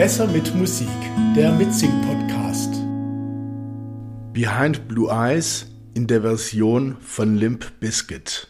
Besser mit Musik, der Mitsing-Podcast. Behind Blue Eyes in der Version von Limp Bizkit.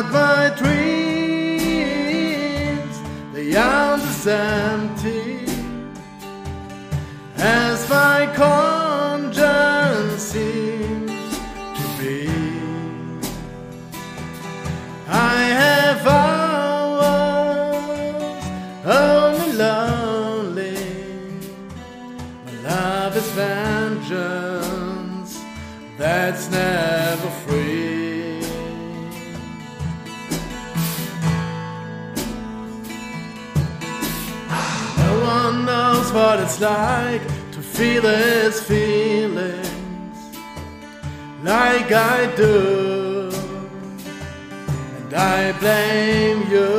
about my dreams. The are as empty as my conscience seems to be. I have hours only lonely. My love is vengeance that's never one knows what it's like to feel his feelings like I do, and I blame you.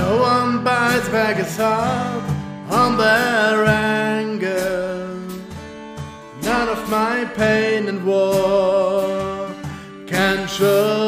No one bites back his heart on their anger. None of my pain and war can show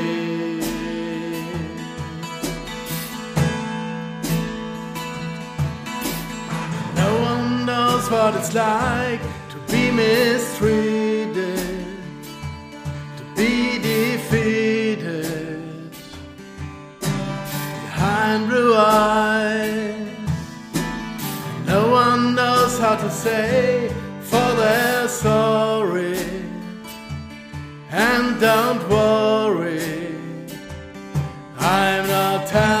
What it's like to be mistreated, to be defeated behind blue eyes. No one knows how to say for their sorry. And don't worry, I'm not telling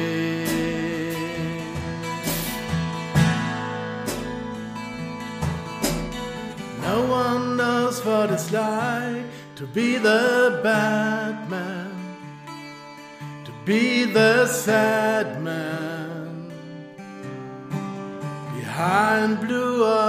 What it's like to be the bad man, to be the sad man behind blue eyes.